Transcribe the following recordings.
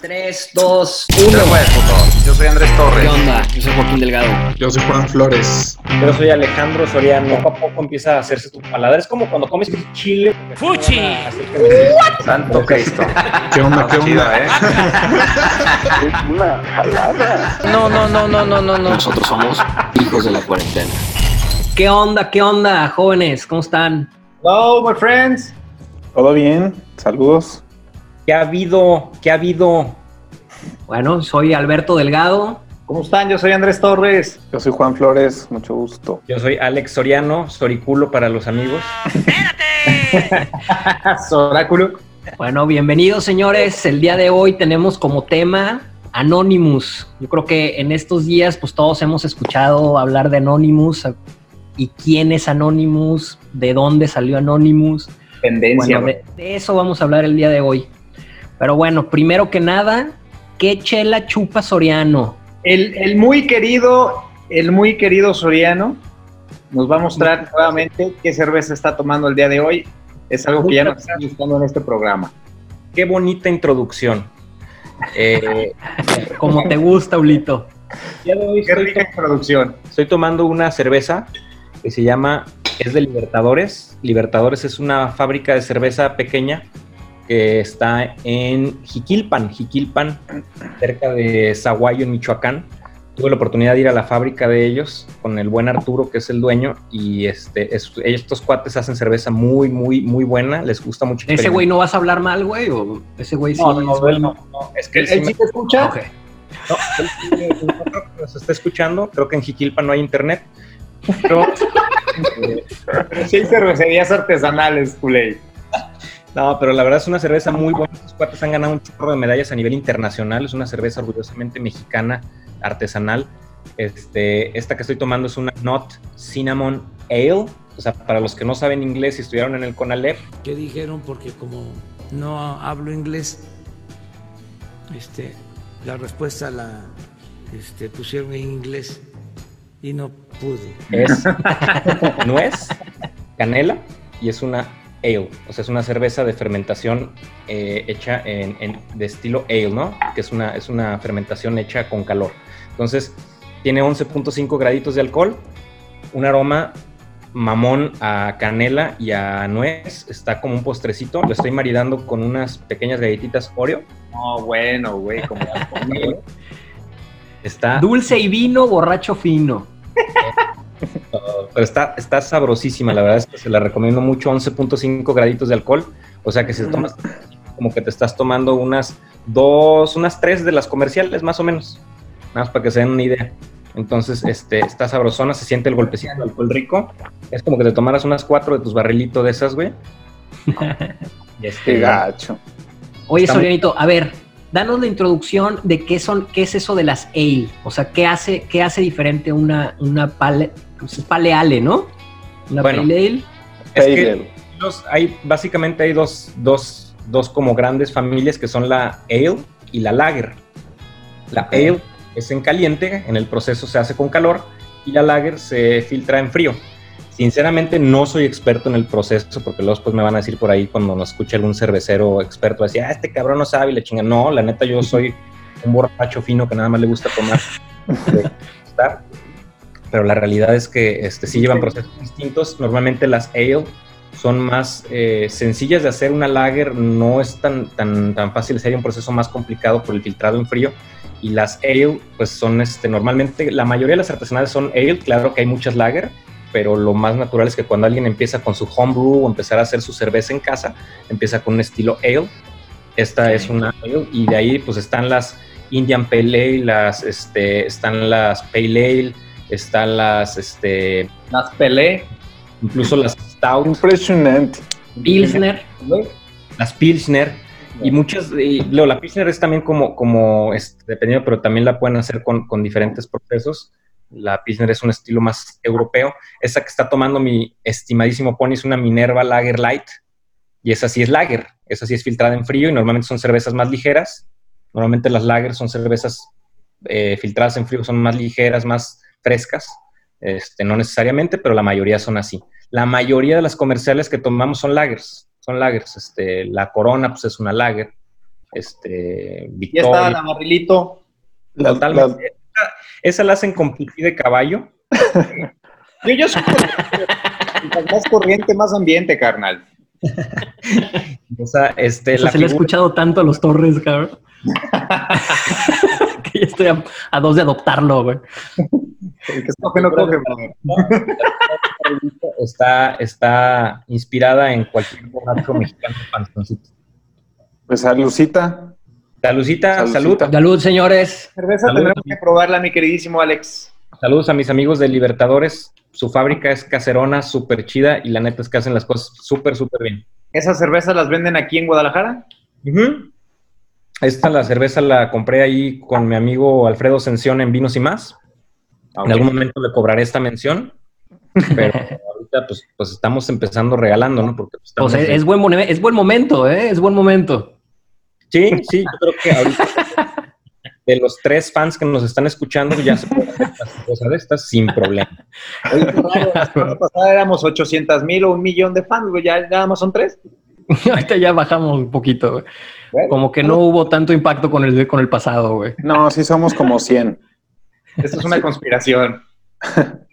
3, 2, 1. Yo soy Andrés Torres. ¿Qué onda? Yo soy Joaquín Delgado. Yo soy Juan Flores. Yo soy Alejandro Soriano. Poco a poco empieza a hacerse tu paladar. Es como cuando comes chile. ¡Fuchi! Santo Cristo. ¿Qué onda? ¿Qué onda? ¿eh? No, no, no, no, no, no, no. Nosotros somos hijos de la cuarentena. ¿Qué onda? ¿Qué onda, jóvenes? ¿Cómo están? Hello, my friends. ¿Todo bien? Saludos. ¿Qué ha habido? ¿Qué ha habido? Bueno, soy Alberto Delgado. ¿Cómo están? Yo soy Andrés Torres. Yo soy Juan Flores. Mucho gusto. Yo soy Alex Soriano, Soriculo para los amigos. ¡Espérate! Soráculo. Bueno, bienvenidos, señores. El día de hoy tenemos como tema Anonymous. Yo creo que en estos días, pues todos hemos escuchado hablar de Anonymous y quién es Anonymous, de dónde salió Anonymous. Tendencia. Bueno, de, de eso vamos a hablar el día de hoy. Pero bueno, primero que nada, ¿qué chela chupa Soriano? El, el muy querido, el muy querido Soriano nos va a mostrar nuevamente qué cerveza está tomando el día de hoy. Es algo que ya nos está gustando en este programa. Qué bonita introducción. Eh, Como te gusta, Ulito. de hoy Qué rica introducción. estoy tomando una cerveza que se llama, es de Libertadores. Libertadores es una fábrica de cerveza pequeña que está en Jiquilpan, Jiquilpan, cerca de Zaguayo, en Michoacán. Tuve la oportunidad de ir a la fábrica de ellos con el buen Arturo, que es el dueño, y este, es- estos cuates hacen cerveza muy, muy, muy buena. Les gusta mucho. ¿De ese güey no vas a hablar mal, güey? ¿O ese güey sí? No, no, es no, él bueno? no, no, es que él ¿Él sí sí me- te escucha? No, él sí- no creo que nos está escuchando. Creo que en Jiquilpan no hay internet. Pero, Sí, hay cervecerías artesanales, Culey. No, pero la verdad es una cerveza muy buena. Estos cuates han ganado un chorro de medallas a nivel internacional. Es una cerveza orgullosamente mexicana, artesanal. Este, esta que estoy tomando es una Not Cinnamon Ale. O sea, para los que no saben inglés y estudiaron en el CONALEP, ¿Qué dijeron? Porque como no hablo inglés, este, la respuesta la este, pusieron en inglés y no pude. es nuez, canela y es una ale. O sea, es una cerveza de fermentación eh, hecha en, en- de estilo ale, ¿no? Que es una, es una fermentación hecha con calor. Entonces, tiene 11.5 graditos de alcohol, un aroma mamón a canela y a nuez. Está como un postrecito. Lo estoy maridando con unas pequeñas galletitas Oreo. No, bueno, güey, como. Está Dulce y vino, borracho fino. Pero está, está sabrosísima, la verdad es que se la recomiendo mucho, 11.5 graditos de alcohol, o sea que si te tomas como que te estás tomando unas dos, unas tres de las comerciales más o menos, nada más para que se den una idea. Entonces, este, está sabrosona, se siente el golpecito de alcohol rico, es como que te tomaras unas cuatro de tus barrilitos de esas, güey. Y este, Qué gacho. Oye, Está muy- Sorianito, a ver, danos la introducción de qué son, qué es eso de las ale. O sea, qué hace, qué hace diferente una, una pale, pues es paleale, ¿no? Una Bueno. pale ale. es Pale que ale. los- hay, básicamente hay dos, dos, dos como grandes familias que son la ale y la lager. La ale es en caliente, en el proceso se hace con calor y la lager se filtra en frío. Sinceramente no soy experto en el proceso porque luego después me van a decir por ahí cuando nos escuche algún cervecero experto, decir, ah, este cabrón no sabe y le chinga. No, la neta yo soy un borracho fino que nada más le gusta tomar. Pero la realidad es que este, sí llevan procesos distintos. Normalmente las ale son más eh, sencillas de hacer. Una lager no es tan, tan, tan fácil, sería un proceso más complicado por el filtrado en frío. Y las ale, pues son este, normalmente, la mayoría de las artesanales son ale, claro que hay muchas lager, pero lo más natural es que cuando alguien empieza con su homebrew o empezar a hacer su cerveza en casa, empieza con un estilo ale. Esta es una ale y de ahí pues están las Indian Pale Ale, las, este, están las Pale Ale, están las, este, Las pelé. incluso las Stout, Impresionante. Pilsner. las Pilsner y muchas, y luego la Pilsner es también como, como este, dependiendo, pero también la pueden hacer con, con diferentes procesos. La Pilsner es un estilo más europeo. Esa que está tomando mi estimadísimo Pony es una Minerva Lager Light y esa sí es Lager, esa sí es filtrada en frío y normalmente son cervezas más ligeras. Normalmente las Lager son cervezas eh, filtradas en frío, son más ligeras, más frescas. Este, no necesariamente, pero la mayoría son así. La mayoría de las comerciales que tomamos son lagers, son lagers. Este, la Corona pues es una lager, este, Ya está Victoria. la barrilito. La- Totalmente. la- Esa, esa la hacen con pipí de caballo. Yo, yo soy más corriente, más ambiente, carnal. Esa, este, Eso la se le ha escuchado tanto a los Torres, cabrón. que ya estoy a, a dos de adoptarlo, güey. El que escoge no coge, está, está inspirada en cualquier borracho mexicano panzoncito. Pues a Lucita. Salucita, Saludcita. salud. Salud, señores. Cerveza Saludos. tendremos que probarla, mi queridísimo Alex. Saludos a mis amigos de Libertadores. Su fábrica es caserona, súper chida y la neta es que hacen las cosas súper, súper bien. ¿Esas cervezas las venden aquí en Guadalajara? Ujú. Esta la cerveza la compré ahí con mi amigo Alfredo Sención en Vinos y Más. En algún momento le cobraré esta mención, pero ahorita pues, pues estamos empezando regalando, ¿no? Porque pues, Pues estamos es, en- es buen, es buen momento, ¿eh? Es buen momento. Sí, sí, yo creo que ahorita de los tres fans que nos están escuchando ya se pueden hacer cosas de estas sin problema. Oye, qué raro, la semana pasada éramos 800 mil o un millón de fans, güey. Ya nada más son tres. Ahorita ya bajamos un poquito, güey. Bueno, Como que no hubo tanto impacto con el, con el pasado, güey. No, sí somos como 100. esto es una conspiración.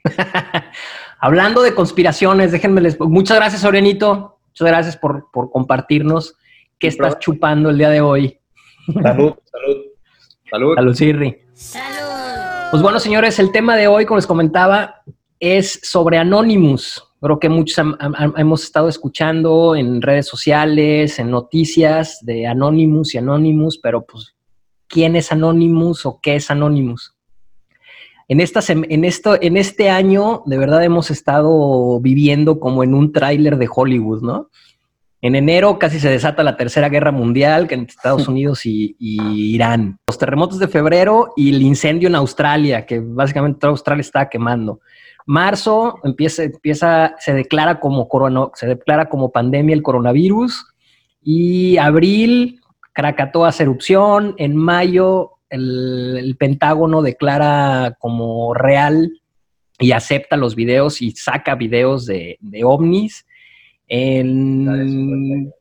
Hablando de conspiraciones, déjenme les... Muchas gracias, Orenito. Muchas gracias por, por compartirnos qué estás chupando el día de hoy. Salud, salud. Salud. Salud, Sirri. Pues bueno, señores, el tema de hoy, como les comentaba, es sobre Anonymous. Creo que muchos ham- hemos estado escuchando en redes sociales, en noticias de Anonymous y Anonymous, pero pues, ¿quién es Anonymous o qué es Anonymous? En, esta en, esto, en este año, de verdad, hemos estado viviendo como en un tráiler de Hollywood, ¿no? En enero casi se desata la Tercera Guerra Mundial entre Estados Unidos y, y Irán. Los terremotos de febrero y el incendio en Australia, que básicamente toda Australia estaba quemando. Marzo empieza, empieza, se declara como corona, se declara como pandemia el coronavirus. Y abril, Krakatoa hace erupción. En mayo, el, el Pentágono declara como real y acepta los videos y saca videos de, de ovnis. En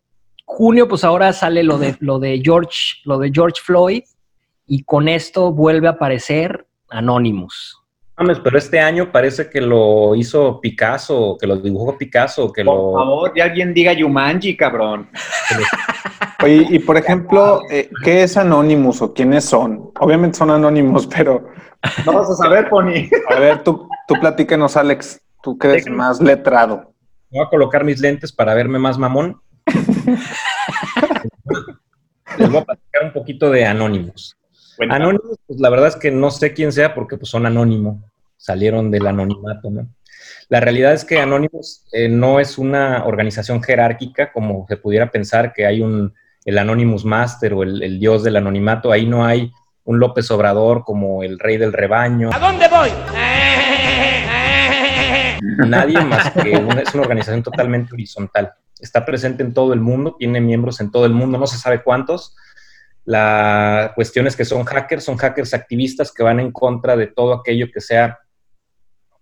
junio, pues ahora sale lo de, lo de George, lo de George Floyd, y con esto vuelve a aparecer Anonymous. Mames, pero este año parece que lo hizo Picasso, que lo dibujó Picasso, que Por lo... favor, y alguien diga Yumanji, cabrón. Oye, y por ejemplo, eh, ¿qué es Anonymous o quiénes son? Obviamente son anónimos, pero No vas a saber, Pony. a ver, tú, tú platícanos, Alex. Tú que Déjame. más letrado. Voy a colocar mis lentes para verme más mamón. Les voy a platicar un poquito de Anonymous. Anonymous, pues la verdad es que no sé quién sea porque pues son anónimo, salieron del anonimato, ¿no? La realidad es que Anonymous eh, no es una organización jerárquica como se pudiera pensar que hay un el Anonymous Master o el, el dios del anonimato, ahí no hay un López Obrador como el rey del rebaño. ¿A dónde voy? Nadie más que una, es una organización totalmente horizontal. Está presente en todo el mundo, tiene miembros en todo el mundo, no se sabe cuántos, la cuestión es que son hackers, son hackers activistas que van en contra de todo aquello que sea,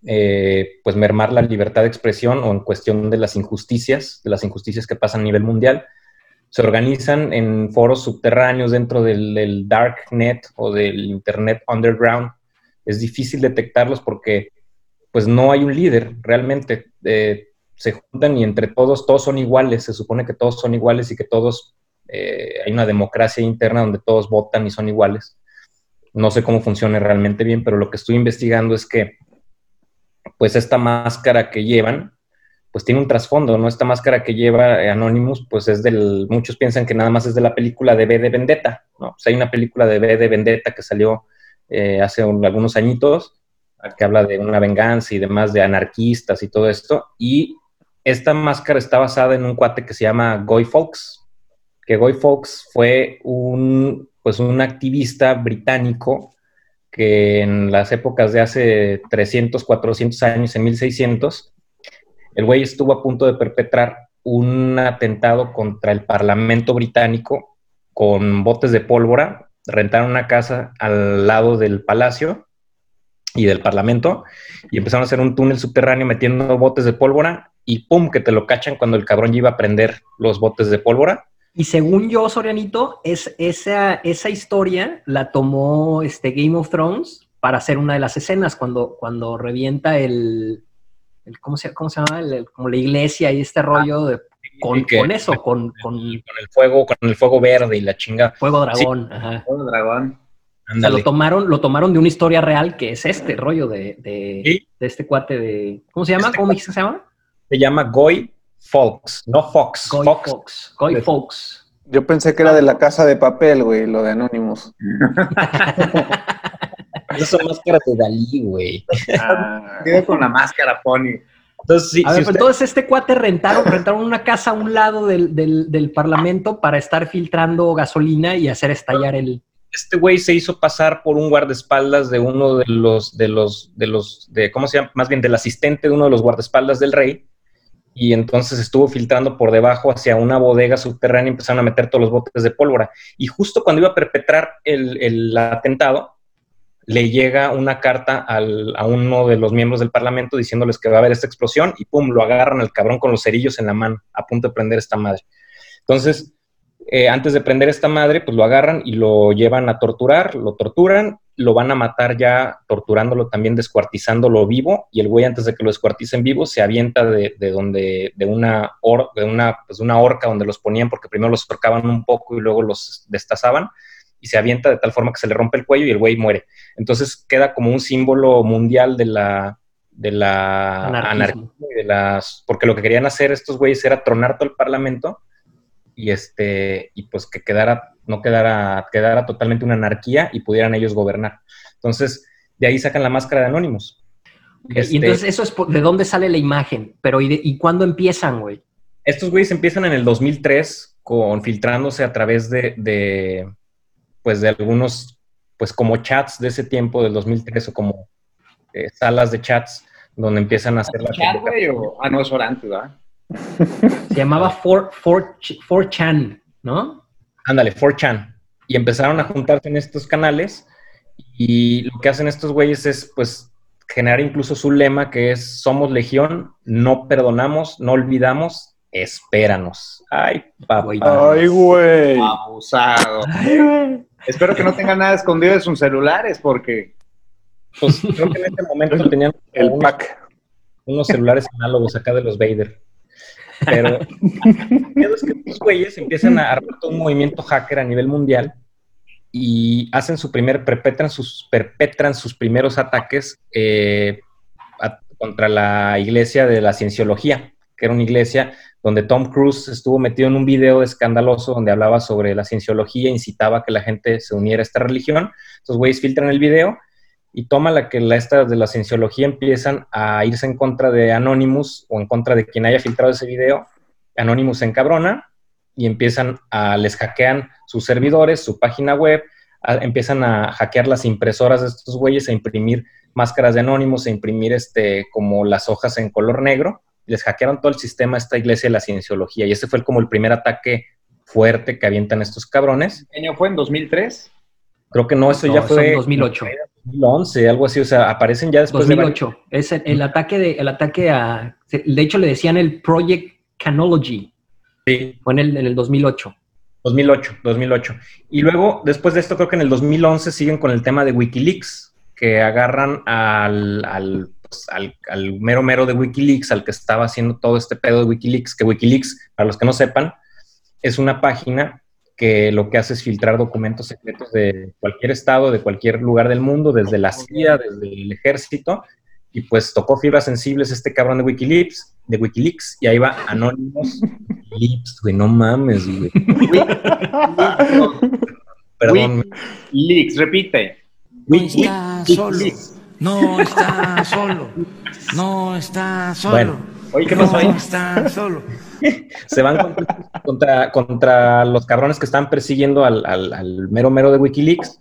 eh, pues, mermar la libertad de expresión o en cuestión de las injusticias, de las injusticias que pasan a nivel mundial. Se organizan en foros subterráneos dentro del, del darknet o del internet underground. Es difícil detectarlos porque, pues, no hay un líder realmente. Eh, se juntan y entre todos, todos son iguales. Se supone que todos son iguales y que todos eh, hay una democracia interna donde todos votan y son iguales. No sé cómo funciona realmente bien, pero lo que estoy investigando es que, pues esta máscara que llevan, pues tiene un trasfondo, ¿no? Esta máscara que lleva Anonymous, pues es del, muchos piensan que nada más es de la película de B de Vendetta, ¿no? Pues hay una película de B de Vendetta que salió eh, hace un- algunos añitos, que habla de una venganza y demás, de anarquistas y todo esto, y esta máscara está basada en un cuate que se llama Guy Fawkes, que Guy fue un, pues un activista británico que en las épocas de hace 300, 400 años, en 1600, el güey estuvo a punto de perpetrar un atentado contra el Parlamento británico con botes de pólvora, rentaron una casa al lado del palacio y del Parlamento y empezaron a hacer un túnel subterráneo metiendo botes de pólvora y pum, que te lo cachan cuando el cabrón ya iba a prender los botes de pólvora Y según yo, Sorianito, es, esa, esa historia la tomó este Game of Thrones para hacer una de las escenas cuando, cuando revienta el, el ¿cómo, se, ¿cómo se llama? El- el- como la iglesia y este rollo de, con, Y que- con eso, con, con Con el fuego, con el fuego verde y la chinga. fuego dragón. Ajá. Oh, dragón. O sea, lo tomaron, lo tomaron de una historia real que es este rollo de, de, Sí. de este cuate de. ¿Cómo se llama? Este ¿Cómo me dijiste que se llama? Se llama Goy Fox, no Fox. Goy Fox. Fox. Goy De- Fox. Yo pensé que era de la casa de papel, güey, lo de Anonymous. Esas son máscaras de Dalí, güey. Ah, con la máscara, Pony. Entonces, sí, A si ver, usted- entonces este cuate rentaron, rentaron una casa a un lado del, del, del parlamento para estar filtrando gasolina y hacer estallar el. este güey se hizo pasar por un guardaespaldas de uno de los, de los, de los, de, ¿cómo se llama? Más bien del asistente de uno de los guardaespaldas del rey. Y entonces estuvo filtrando por debajo hacia una bodega subterránea y empezaron a meter todos los botes de pólvora. Y justo cuando iba a perpetrar el, el atentado, le llega una carta al- a uno de los miembros del parlamento diciéndoles que va a haber esta explosión y pum, lo agarran al cabrón con los cerillos en la mano, a punto de prender esta madre. Entonces, eh, antes de prender esta madre, pues lo agarran y lo llevan a torturar, lo torturan, lo van a matar ya torturándolo también, descuartizándolo vivo, y el güey antes de que lo descuarticen vivo se avienta de, de donde, de una, de una, pues una horca donde los ponían, porque primero los ahorcaban un poco y luego los destazaban, y se avienta de tal forma que se le rompe el cuello y el güey muere. Entonces queda como un símbolo mundial de la, de la Anarquismo. anarquía y de las, porque lo que querían hacer estos güeyes era tronar todo el parlamento y este y pues que quedara no quedara quedara totalmente una anarquía y pudieran ellos gobernar. Entonces, de ahí sacan la máscara de Anonymous. Este- Y entonces eso es por- de dónde sale la imagen. Pero ¿y, de- y cuándo empiezan, güey? Estos güeyes empiezan en el 2003 con filtrándose a través de, de pues de algunos pues como chats de ese tiempo del 2003 o como eh, salas de chats donde empiezan a hacer la ¿Chat, güey? O... Ah, no, es Orante, ¿verdad? Se llamaba 4chan, ¿no? Ándale, 4chan. Y empezaron a juntarse en estos canales y lo que hacen estos güeyes es pues generar incluso su lema que es somos legión, no perdonamos, no olvidamos, espéranos. Ay, papá. Ay, güey. Abusado. Espero que no tengan nada escondido de sus celulares porque Pues creo que en este momento tenían El unos, pack. unos celulares análogos acá de los Vader. Pero es que estos güeyes empiezan a armar todo un movimiento hacker a nivel mundial y hacen su primer, perpetran sus, perpetran sus primeros ataques eh, contra la iglesia de la cienciología, que era una iglesia donde Tom Cruise estuvo metido en un video escandaloso donde hablaba sobre la cienciología, incitaba a que la gente se uniera a esta religión. Estos güeyes filtran el video y toma la que la esta de la cienciología empiezan a irse en contra de Anonymous o en contra de quien haya filtrado ese video. Anonymous se encabrona y empiezan a, les hackean sus servidores, su página web, a- empiezan a hackear las impresoras de estos güeyes, a imprimir máscaras de Anonymous, a imprimir este, como las hojas en color negro. Les hackearon todo el sistema a esta iglesia de la cienciología y ese fue el- como el primer ataque fuerte que avientan estos cabrones. ¿qué año fue? ¿En 2003? Creo que no, eso No, ya eso fue en 2008. 2011, algo así, o sea, aparecen ya después de 2008. Es el, el ataque de, el ataque a. De hecho, le decían el Project Canology. Sí, Fue en el, en el 2008. 2008, 2008. Y luego, después de esto, creo que en el 2011 siguen con el tema de Wikileaks, que agarran al, al, pues, al, al mero mero de Wikileaks, al que estaba haciendo todo este pedo de Wikileaks, que Wikileaks, para los que no sepan, es una página que lo que hace es filtrar documentos secretos de cualquier estado, de cualquier lugar del mundo, desde la CIA, desde el ejército, y pues tocó fibras sensibles este cabrón de Wikileaks, de Wikileaks, y ahí va Anonymous Lips, güey, no mames, güey. Perdón. Leaks, repite. No está solo. No está solo. No está solo. Bueno. Oye, ¿qué pasó ahí? No está solo. Se van contra, contra, los cabrones que están persiguiendo al, al- al mero mero de Wikileaks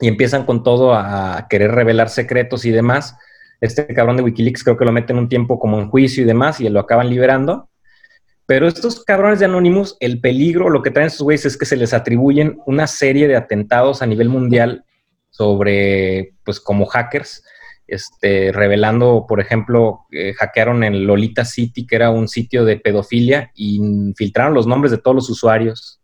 y empiezan con todo a querer revelar secretos y demás. Este cabrón de Wikileaks creo que lo meten un tiempo como en juicio y demás y lo acaban liberando. Pero estos cabrones de Anonymous, el peligro, lo que traen estos güeyes es que se les atribuyen una serie de atentados a nivel mundial sobre, pues como hackers, este, revelando, por ejemplo, eh, hackearon en Lolita City, que era un sitio de pedofilia, y filtraron los nombres de todos los usuarios.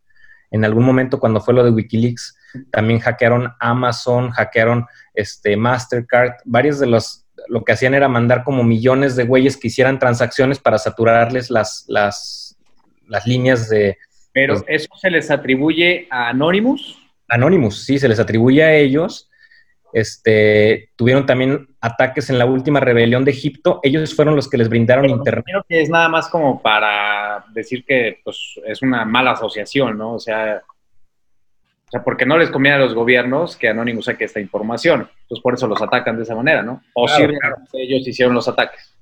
En algún momento, cuando fue lo de Wikileaks, también hackearon Amazon, hackearon este, Mastercard, varios de los, lo que hacían era mandar como millones de güeyes que hicieran transacciones para saturarles las, las, las líneas de... Pero Pues- eso se les atribuye a Anonymous. Anonymous, sí, se les atribuye a ellos. Este, tuvieron también ataques en la última rebelión de Egipto. Ellos fueron los que les brindaron Pero internet. Creo que es nada más como para decir que pues, es una mala asociación, ¿no? O sea, o sea, porque no les conviene a los gobiernos que Anonymous saque esta información. Entonces, por eso los atacan de esa manera, ¿no? O Claro, si ellos hicieron los ataques.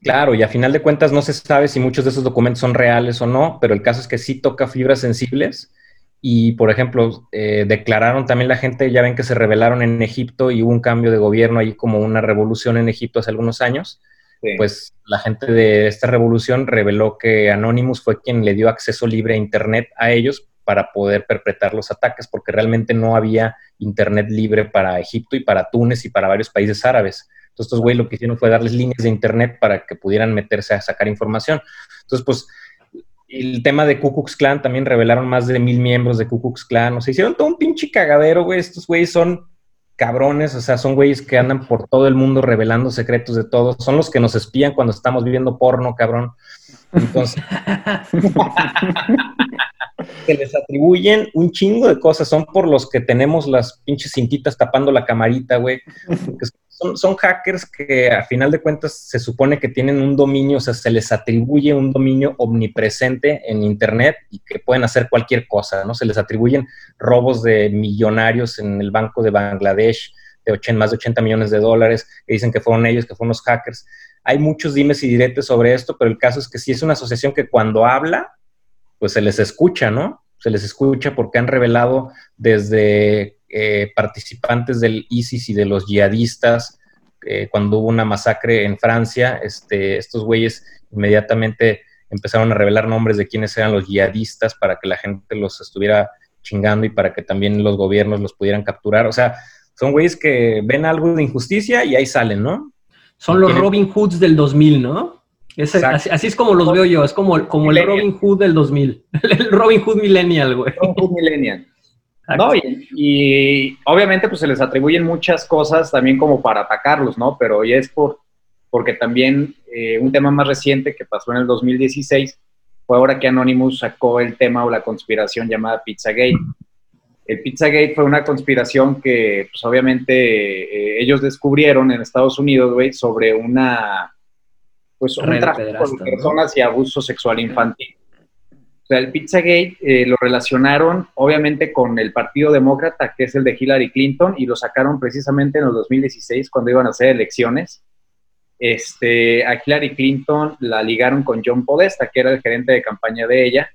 Claro, y a final de cuentas no se sabe si muchos de esos documentos son reales o no, pero el caso es que sí toca fibras sensibles. Y, por ejemplo, eh, declararon también la gente, ya ven que se rebelaron en Egipto y hubo un cambio de gobierno ahí como una revolución en Egipto hace algunos años. Sí. Pues la gente de esta revolución reveló que Anonymous fue quien le dio acceso libre a Internet a ellos para poder perpetrar los ataques, porque realmente no había Internet libre para Egipto y para Túnez y para varios países árabes. Entonces, estos güeyes lo que hicieron fue darles líneas de Internet para que pudieran meterse a sacar información. Entonces, pues, el tema de Ku Klux Klan también revelaron más de mil miembros de Ku Klux Klan. O sea, hicieron todo un pinche cagadero, güey. Estos güeyes son cabrones, o sea, son güeyes que andan por todo el mundo revelando secretos de todos. Son los que nos espían cuando estamos viendo porno, cabrón. Entonces, se les atribuyen un chingo de cosas. Son por los que tenemos las pinches cintitas tapando la camarita, güey. Porque Son, son hackers que a final de cuentas se supone que tienen un dominio, o sea, se les atribuye un dominio omnipresente en Internet y que pueden hacer cualquier cosa, ¿no? Se les atribuyen robos de millonarios en el Banco de Bangladesh de 80, más de 80 millones de dólares, que dicen que fueron ellos, que fueron los hackers. Hay muchos dimes y diretes sobre esto, pero el caso es que sí es una asociación que cuando habla, pues se les escucha, ¿no? Se les escucha porque han revelado desde eh, participantes del ISIS y de los yihadistas, eh, cuando hubo una masacre en Francia, este, estos güeyes inmediatamente empezaron a revelar nombres de quiénes eran los yihadistas para que la gente los estuviera chingando y para que también los gobiernos los pudieran capturar. O sea, son güeyes que ven algo de injusticia y ahí salen, ¿no? Son los Tienen- Robin Hoods del 2000, ¿no? Exacto. así, así es como los veo yo, es como, como el. Robin Hood del 2000. El Robin Hood Millennial, güey. Son un millennial. No, y, y obviamente pues se les atribuyen muchas cosas también como para atacarlos, ¿no? Pero ya es por, porque también eh, un tema más reciente que pasó en el 2016 fue ahora que Anonymous sacó el tema o la conspiración llamada Pizzagate. El Pizzagate fue una conspiración que pues obviamente eh, ellos descubrieron en Estados Unidos, güey, sobre una, pues un de tráfico de ¿no? personas y abuso sexual infantil. Sea, el Pizzagate eh, lo relacionaron obviamente con el Partido Demócrata, que es el de Hillary Clinton, y lo sacaron precisamente en el 2016 cuando iban a hacer elecciones. Este, a Hillary Clinton la ligaron con John Podesta, que era el gerente de campaña de ella,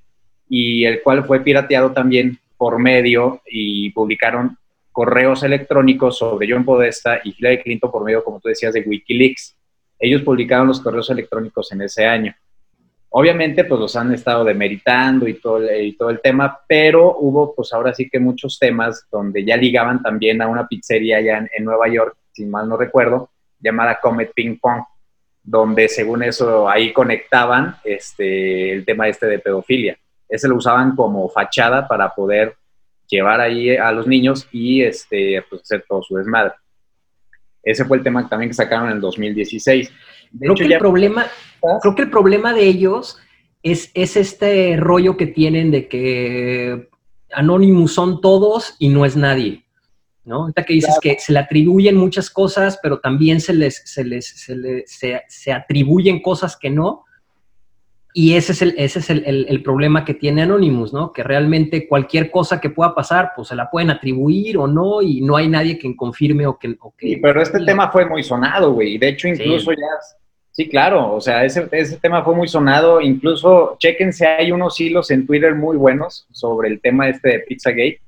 y el cual fue pirateado también por medio y publicaron correos electrónicos sobre John Podesta y Hillary Clinton por medio, como tú decías, de Wikileaks. Ellos publicaron los correos electrónicos en ese año. Obviamente, pues los han estado demeritando y todo, el, tema, pero hubo, pues ahora sí que muchos temas donde ya ligaban también a una pizzería allá en, en Nueva York, si mal no recuerdo, llamada Comet Ping Pong, donde según eso ahí conectaban este, el tema este de pedofilia. Ese lo usaban como fachada para poder llevar ahí a los niños y este, pues, hacer todo su desmadre. Ese fue el tema también que sacaron en el 2016. De Creo hecho, que, ya el problema, creo que el problema de ellos es, es este rollo que tienen de que Anonymous son todos y no es nadie. ¿no? Ahorita que dices que se le atribuyen muchas cosas, pero también se les, se les se, les- se- se atribuyen cosas que no. Y ese es, el, ese es el, el- el problema que tiene Anonymous, ¿no? Que realmente cualquier cosa que pueda pasar, pues se la pueden atribuir o no, y no hay nadie que confirme o que... o que- Sí, pero este tema fue muy sonado, güey. De hecho, incluso Sí. ya. Sí, claro. O sea, ese, ese tema fue muy sonado. Incluso, chéquense, hay unos hilos en Twitter muy buenos sobre el tema este de Pizzagate.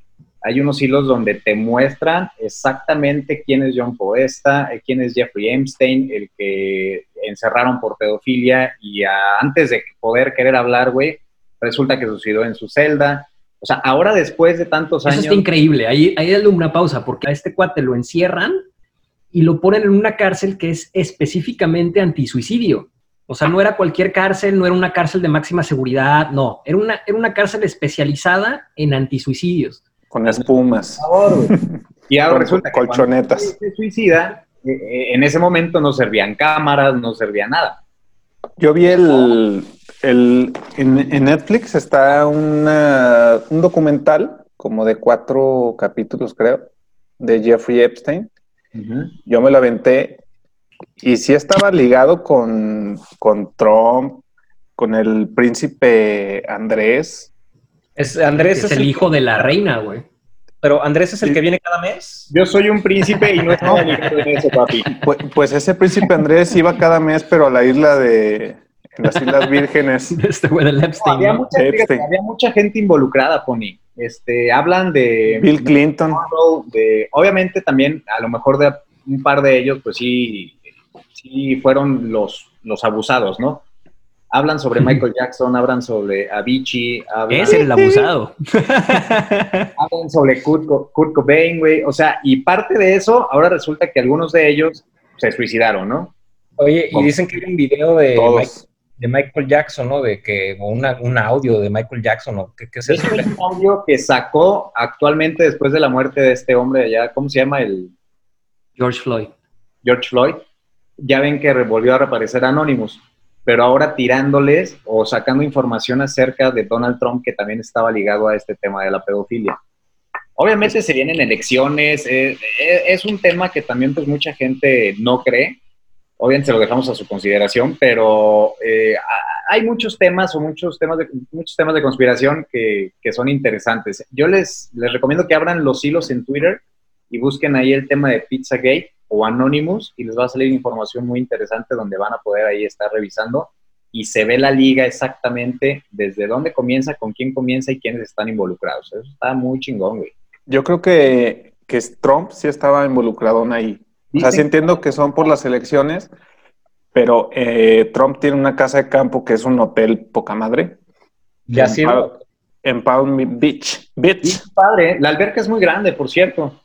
Hay unos hilos donde te muestran exactamente quién es John Podesta, eh, quién es Jeffrey Epstein, el que encerraron por pedofilia y antes de poder querer hablar, güey, resulta que suicidó en su celda. O sea, ahora después de tantos Eso años... está increíble. Ahí, ahí dale una pausa, porque a este cuate lo encierran y lo ponen en una cárcel que es específicamente antisuicidio. O sea, no era cualquier cárcel, no era una cárcel de máxima seguridad, no, era una, era una cárcel especializada en antisuicidios. Con espumas. Y ahora Con resulta que colchonetas. se suicida, eh, eh, en ese momento no servían cámaras, no servía nada. Yo vi el, el en, en Netflix está una- un documental como de cuatro capítulos, creo, de Jeffrey Epstein. Yo me lo aventé y sí estaba ligado con, con Trump, con el príncipe Andrés. Es, Andrés Es es, el hijo de la reina, güey. Pero Andrés es el que viene cada mes. Yo soy un príncipe y no estaba ligado en eso, papi. Pues, pues ese príncipe Andrés iba cada mes, pero a la isla de en las Islas Vírgenes. Este güey del Epstein. había, ¿no? mucha, fíjate, había mucha gente involucrada, Pony. Este, hablan de Bill Clinton. de, obviamente también, a lo mejor de un par de ellos, pues sí, sí fueron los, los abusados, ¿no? Hablan sobre Michael Jackson, hablan sobre Avicii, hablan, Es el abusado. hablan sobre Kurt, Kurt Cobain, güey. O sea, y parte de eso, ahora resulta que algunos de ellos se suicidaron, ¿no? Oye, y dicen que hay un video de. De Michael Jackson, ¿no? De que, o una, un audio de Michael Jackson, ¿o qué, qué es Es eso? un audio que sacó actualmente después de la muerte de este hombre allá, ¿cómo se llama? El George Floyd. George Floyd. Ya ven que volvió a reaparecer Anonymous, pero ahora tirándoles o sacando información acerca de Donald Trump que también estaba ligado a este tema de la pedofilia. Obviamente se vienen elecciones, eh, eh, es un tema que también pues mucha gente no cree, obviamente se lo dejamos a su consideración, pero eh, hay muchos temas o muchos temas de, muchos temas de conspiración que, que son interesantes. Yo les, les recomiendo que abran los hilos en Twitter y busquen ahí el tema de Pizzagate o Anonymous y les va a salir información muy interesante donde van a poder ahí estar revisando y se ve la liga exactamente desde dónde comienza, con quién comienza y quiénes están involucrados. Eso está muy chingón, güey. Yo creo que, que Trump sí estaba involucrado ahí. O sea, sí entiendo que son por las elecciones, pero eh, Trump tiene una casa de campo que es un hotel poca madre Ya ha en, sido. En Palm Beach. Beach. Sí, padre. La alberca es muy grande, por cierto.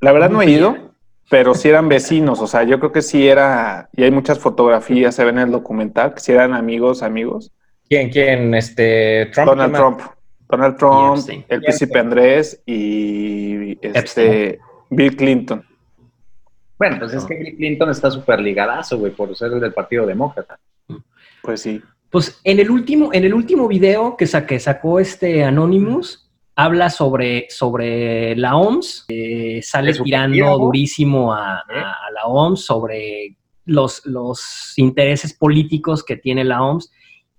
La verdad no he ido, pero sí eran vecinos. O sea, yo creo que sí era, y hay muchas fotografías, se ven en el documental, que sí eran amigos, amigos. ¿Quién, quién? Este, Trump. Donald. Trump. Donald Trump, el príncipe Andrés y este. Bill Clinton. Bueno, pues es que Bill Clinton está súper ligadazo, güey, por ser del Partido Demócrata. Pues sí. Pues en el último, en el último video que, sa- que sacó este Anonymous, habla sobre, sobre la OMS, eh, sale tirando durísimo a, a- a la OMS sobre los, los intereses políticos que tiene la OMS.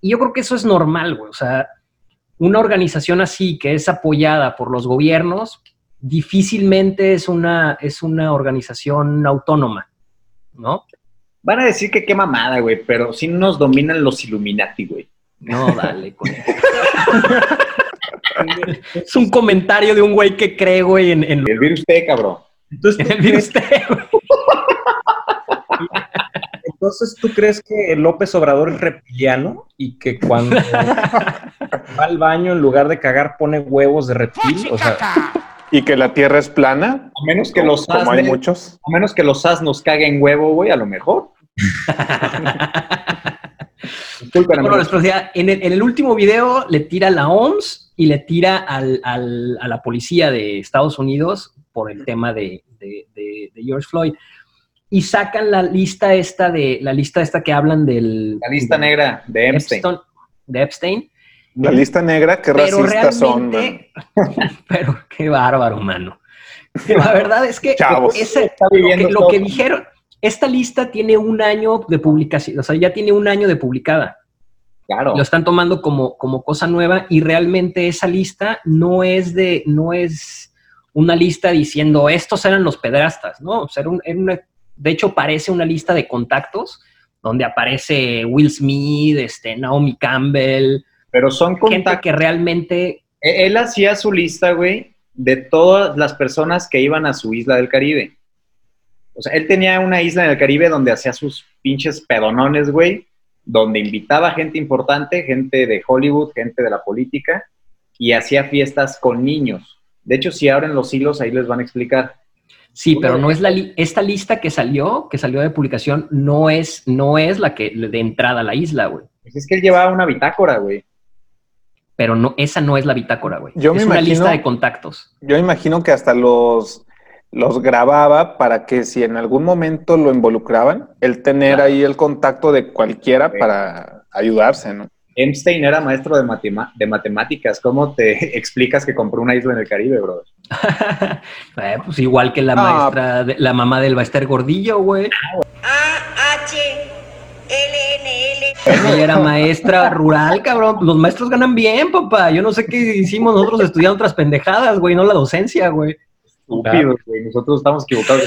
Y yo creo que eso es normal, güey. O sea, una organización así que es apoyada por los gobiernos, difícilmente es una, es una organización autónoma, ¿no? Van a decir que qué mamada, güey, pero sí nos dominan los Illuminati, güey. No, dale, con Es un comentario de un güey que cree, güey, en, en, El virus T, cabrón. Entonces, en ¿tú el virus T, güey. Entonces, ¿tú crees que López Obrador es reptiliano y que cuando va al baño en lugar de cagar pone huevos de reptil? O sea, Y que la Tierra es plana, A menos que los como hay muchos. a menos que los SAS nos caguen huevo, güey, a lo mejor. Disculpen, Bueno, amigos. les decía, en el, en el último video le tira la OMS y le tira al- al- a la policía de Estados Unidos por el tema de, de- de- de George Floyd. Y sacan la lista esta de la lista esta que hablan del La lista negra de Epstein. Epstein, de Epstein. La lista negra, qué pero racistas son, pero qué bárbaro, mano. La verdad es que Está lo, viviendo que, lo que dijeron, esta lista tiene un año de publicación, o sea, ya tiene un año de publicada. Claro. Lo están tomando como, como cosa nueva y realmente esa lista no es de, no es una lista diciendo estos eran los pedrastas, ¿no? O sea, era un- era una- de hecho parece una lista de contactos donde aparece Will Smith, este, Naomi Campbell, Pero son gente contactos. que realmente E- Él hacía su lista, güey, de todas las personas que iban a su isla del Caribe. O sea, él tenía una isla en el Caribe donde hacía sus pinches pedonones, güey, donde invitaba gente importante, gente de Hollywood, gente de la política, y hacía fiestas con niños. De hecho, si abren los hilos, ahí les van a explicar. Sí, pero no es la li- esta lista que salió, que salió de publicación, no es, no es la que de entrada a la isla, güey. Pues es que él llevaba una bitácora, güey. Pero no, esa no es la bitácora, güey. Yo me es una imagino- lista de contactos. Yo imagino que hasta los, los grababa para que si en algún momento lo involucraban, él tener Claro. ahí el contacto de cualquiera Sí. para ayudarse, ¿no? Einstein era maestro de, matema- de matemáticas. ¿Cómo te explicas que compró una isla en el Caribe, bro? Eh, pues igual que la Ah. maestra, de- la mamá del Baester Gordillo, güey. A-H-L-N-L. Ella era maestra rural, cabrón. Los maestros ganan bien, papá. Yo no sé qué hicimos nosotros estudiando otras pendejadas, güey, no la docencia, güey. Estúpido, güey. Nosotros estamos equivocados.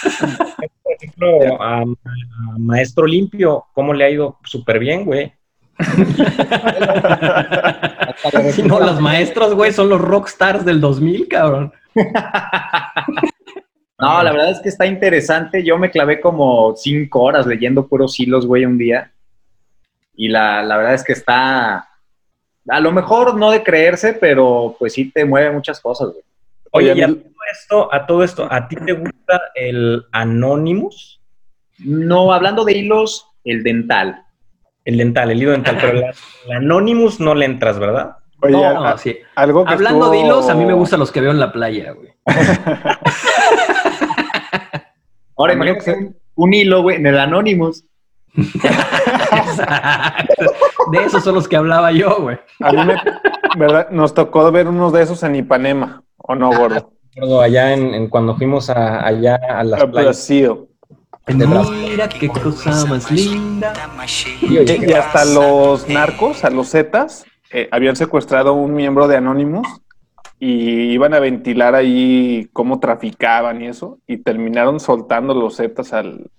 Por ejemplo, a, a Maestro Limpio, ¿cómo le ha ido? Súper bien, güey. Si no, los maestros, güey, son los rockstars del 2000, cabrón. No, la verdad es que está interesante. Yo me clavé como cinco horas leyendo puros hilos, güey, un día. Y la, la verdad es que está. A lo mejor no de creerse, pero pues sí te mueve muchas cosas, güey. Oye, Oye, y a todo esto, a todo esto, ¿a ti te gusta el Anonymous? No, hablando de hilos, el dental. El dental, el hilo dental, pero la- el Anonymous no le entras, ¿verdad? Oye, No, sí. algo que Hablando de hilos, a mí me gustan los que veo en la playa, güey. Ahora imagínate un hilo, güey, en el Anonymous. Exacto. De esos son los que hablaba yo, güey. A mí me, ¿verdad? Nos tocó ver unos de esos en Ipanema, ¿o no, gordo? Recuerdo allá en, en cuando fuimos a, allá a las A playas. Brasil. Mira qué cosa más linda. Y, y hasta los narcos, a los Zetas, eh, habían secuestrado a un miembro de Anonymous y iban a ventilar ahí cómo traficaban y eso, y terminaron soltando los Zetas al,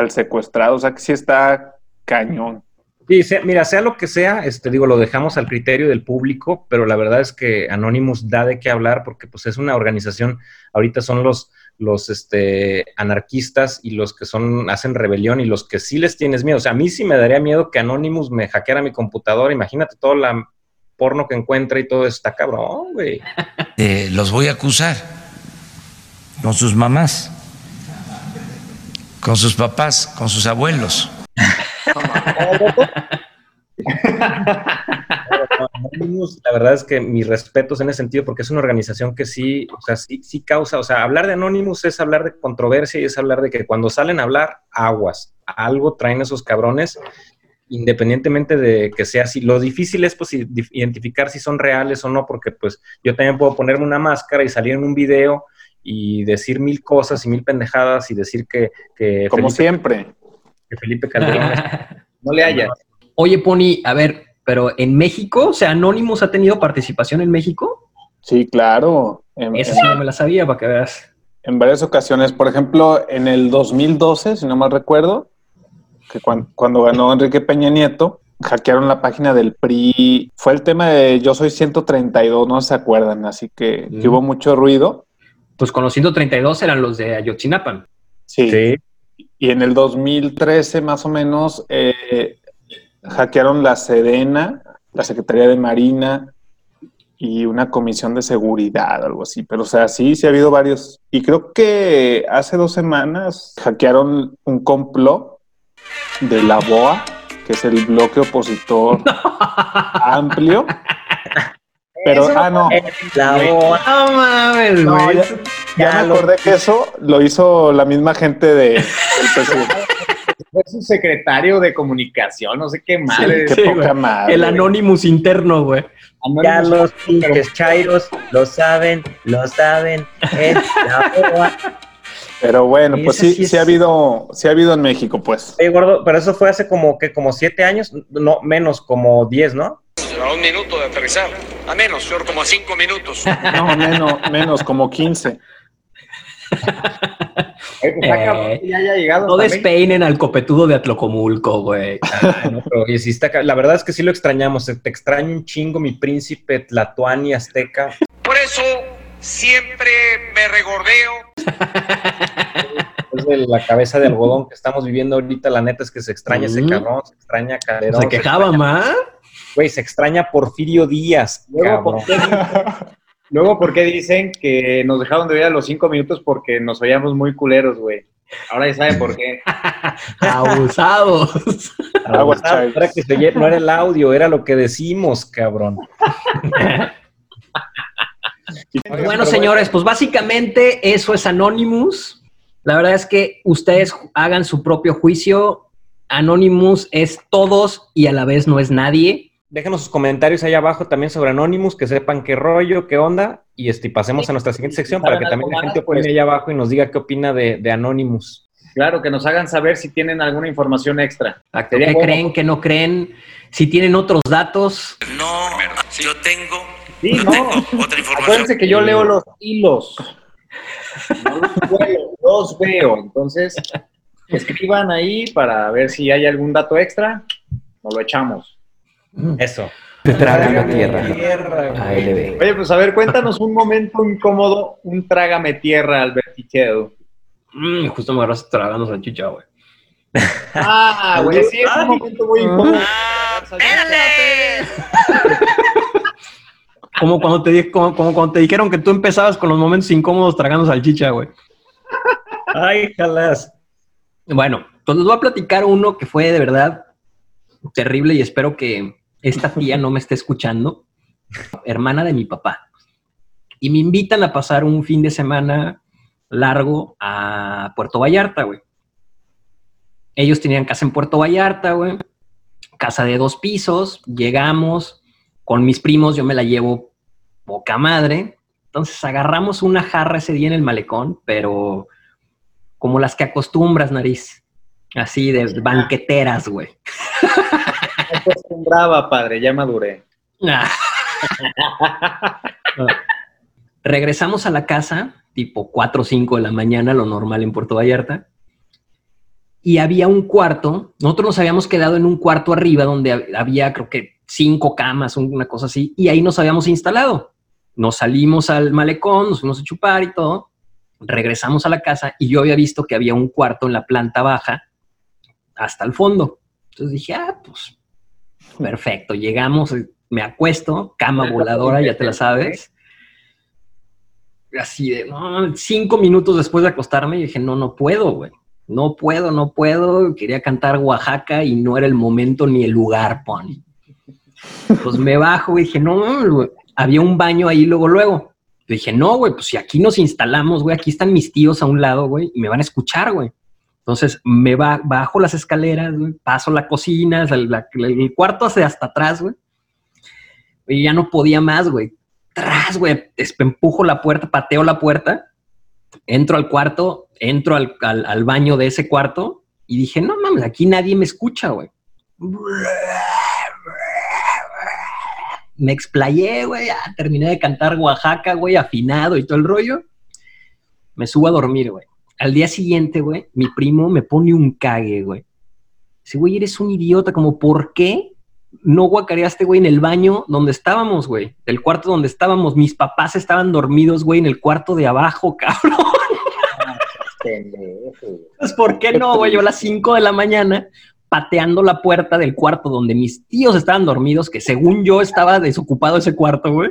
al secuestrado. O sea que sí está cañón. Sí, sea- mira, sea lo que sea, este, digo, lo dejamos al criterio del público, pero la verdad es que Anonymous da de qué hablar porque pues es una organización, ahorita son los, los este, anarquistas y los que son, hacen rebelión y los que sí les tienes miedo. O sea, a mí sí me daría miedo que Anonymous me hackeara mi computadora, imagínate todo la porno que encuentra y todo eso, está cabrón, güey. Eh, los voy a acusar con sus mamás, con sus papás, con sus abuelos. La verdad es que mis respetos en ese sentido, porque es una organización que sí, o sea, sí, sí causa, o sea, hablar de Anonymous es hablar de controversia y es hablar de que cuando salen a hablar, aguas, algo traen esos cabrones, independientemente de que sea así. Lo difícil es pues identificar si son reales o no, porque pues yo también puedo ponerme una máscara y salir en un video y decir mil cosas y mil pendejadas y decir que, que, Como Felipe, siempre. que Felipe Calderón es No le hayas. Oye, Pony, a ver, pero en México, o sea, Anonymous ha tenido participación en México. Sí, claro. En, Esa en- sí no me la sabía, para que veas. en varias ocasiones. Por ejemplo, en el 2012, si no mal recuerdo, que cuan- cuando ganó Enrique Peña Nieto, hackearon la página del PRI. Fue el tema de Yo Soy 132, no se acuerdan, así que, que Mm. hubo mucho ruido. Pues con los 132 eran los de Ayotzinapan. Sí. Sí. Y en el 2013, más o menos, eh, hackearon la Sedena, la Secretaría de Marina y una comisión de seguridad, algo así. Pero, o sea, sí, sí ha habido varios. Y creo que hace dos semanas hackearon un complot de la BOA, que es el bloque opositor amplio. Pero, ah, no. La boa. No mames, No, güey. ya, ya me acordé que eso lo hizo la misma gente de, del presidente. Fue su secretario de comunicación, no sé qué madre. Qué Sí, poca güey. madre. El Anonymous interno, güey. Ya Anónimos- los pinches chairos lo saben, lo saben. Es la boa. Pero bueno, pues sí, sí ha habido, sí ha habido en México, pues. Oye, gordo, pero eso fue hace como que como siete años, no, menos, como diez, ¿no? A un minuto de aterrizar. A menos, señor, como a cinco minutos. No, menos, menos, como 15. Oye, pues, está Eh, cabrón que ya haya llegado. No despeinen al copetudo de Atlocomulco, güey. Ay, no, pero está la verdad es que sí lo extrañamos. Te extraño un chingo, mi príncipe Tlatuani Azteca. Por eso siempre me regordeo. Es de la cabeza de algodón que estamos viviendo ahorita. La neta es que se extraña ese Mm. cabrón, se extraña Calderón. Se quejaba extraña- más. Güey, se extraña Porfirio Díaz, Luego. ¿por qué? Luego, ¿por qué dicen que nos dejaron de ver a los cinco minutos porque nos oíamos muy culeros, güey? Ahora ya saben por qué. Abusados. Era que se no era el audio, era lo que decimos, cabrón. Bueno, señores, pues básicamente eso es Anonymous. La verdad es que ustedes hagan su propio juicio. Anonymous es todos y a la vez no es nadie. Déjenos sus comentarios ahí abajo también sobre Anonymous, que sepan qué rollo, qué onda, y este, pasemos a nuestra siguiente sección para que ¿Saben también la gente más? opine Pues- ahí abajo y nos diga qué opina de, de Anonymous. Claro, que nos hagan saber si tienen alguna información extra. ¿Qué creen, qué no creen? Si tienen otros datos, No, yo tengo, Sí, yo no. tengo otra información. Acuérdense que yo leo los hilos. No los veo, los veo. Entonces, escriban ahí para ver si hay algún dato extra. Nos lo echamos. Eso. Te tragan la tierra. Tierra. Oye, pues a ver, cuéntanos un momento incómodo, un trágame tierra, Albertichedo. mm, justo me agarras tragando salchicha, güey. Ah, güey, sí, es un momento muy incómodo. Ah. Como cuando te di- como, como cuando te dijeron que tú empezabas con los momentos incómodos tragando salchicha, güey. Ay, jalas. Bueno, pues les voy a platicar uno que fue de verdad terrible y espero que esta tía no me esté escuchando. Hermana de mi papá. Y me invitan a pasar un fin de semana largo a Puerto Vallarta, güey. Ellos tenían casa en Puerto Vallarta, güey. Casa de dos pisos. Llegamos con mis primos, yo me la llevo poca madre. Entonces agarramos una jarra ese día en el malecón, pero como las que acostumbras, nariz. Así de banqueteras, güey. Me acostumbraba, padre, ya maduré. Ah. Regresamos a la casa, tipo 4 o 5 de la mañana, lo normal en Puerto Vallarta. Y había un cuarto, nosotros nos habíamos quedado en un cuarto arriba donde hab- había creo que cinco camas, una cosa así, y ahí nos habíamos instalado. Nos salimos al malecón, nos fuimos a chupar y todo, regresamos a la casa y yo había visto que había un cuarto en la planta baja hasta el fondo. Entonces dije, ah, pues perfecto, llegamos, me acuesto, cama voladora, ya te la sabes. Así de, no, cinco minutos después de acostarme, dije, no, no puedo, güey. No puedo, no puedo. Quería cantar Oaxaca y no era el momento ni el lugar, Pony. Pues me bajo y dije, no, mames, güey. Había un baño ahí luego, luego. Yo dije, no, güey, pues si aquí nos instalamos, güey, aquí están mis tíos a un lado, güey, y me van a escuchar, güey. Entonces me ba- bajo las escaleras, güey, paso la cocina, el, cuarto hacia hasta atrás, güey. Y ya no podía más, güey. Tras, güey, empujo la puerta, pateo la puerta, entro al cuarto, entro al, al- baño de ese cuarto y dije, no mames, aquí nadie me escucha, güey. Me explayé, güey, terminé de cantar Oaxaca, güey, afinado y todo el rollo. Me subo a dormir, güey. Al día siguiente, güey, mi primo me pone un cague, güey. Dice, güey, eres un idiota, como, ¿por qué no guacareaste, güey, en el baño donde estábamos, güey? Del cuarto donde estábamos. Mis papás estaban dormidos, güey, en el cuarto de abajo, cabrón. Pues, ¿por qué no, güey? Yo a las 5 de la mañana pateando la puerta del cuarto donde mis tíos estaban dormidos, que según yo estaba desocupado ese cuarto, güey,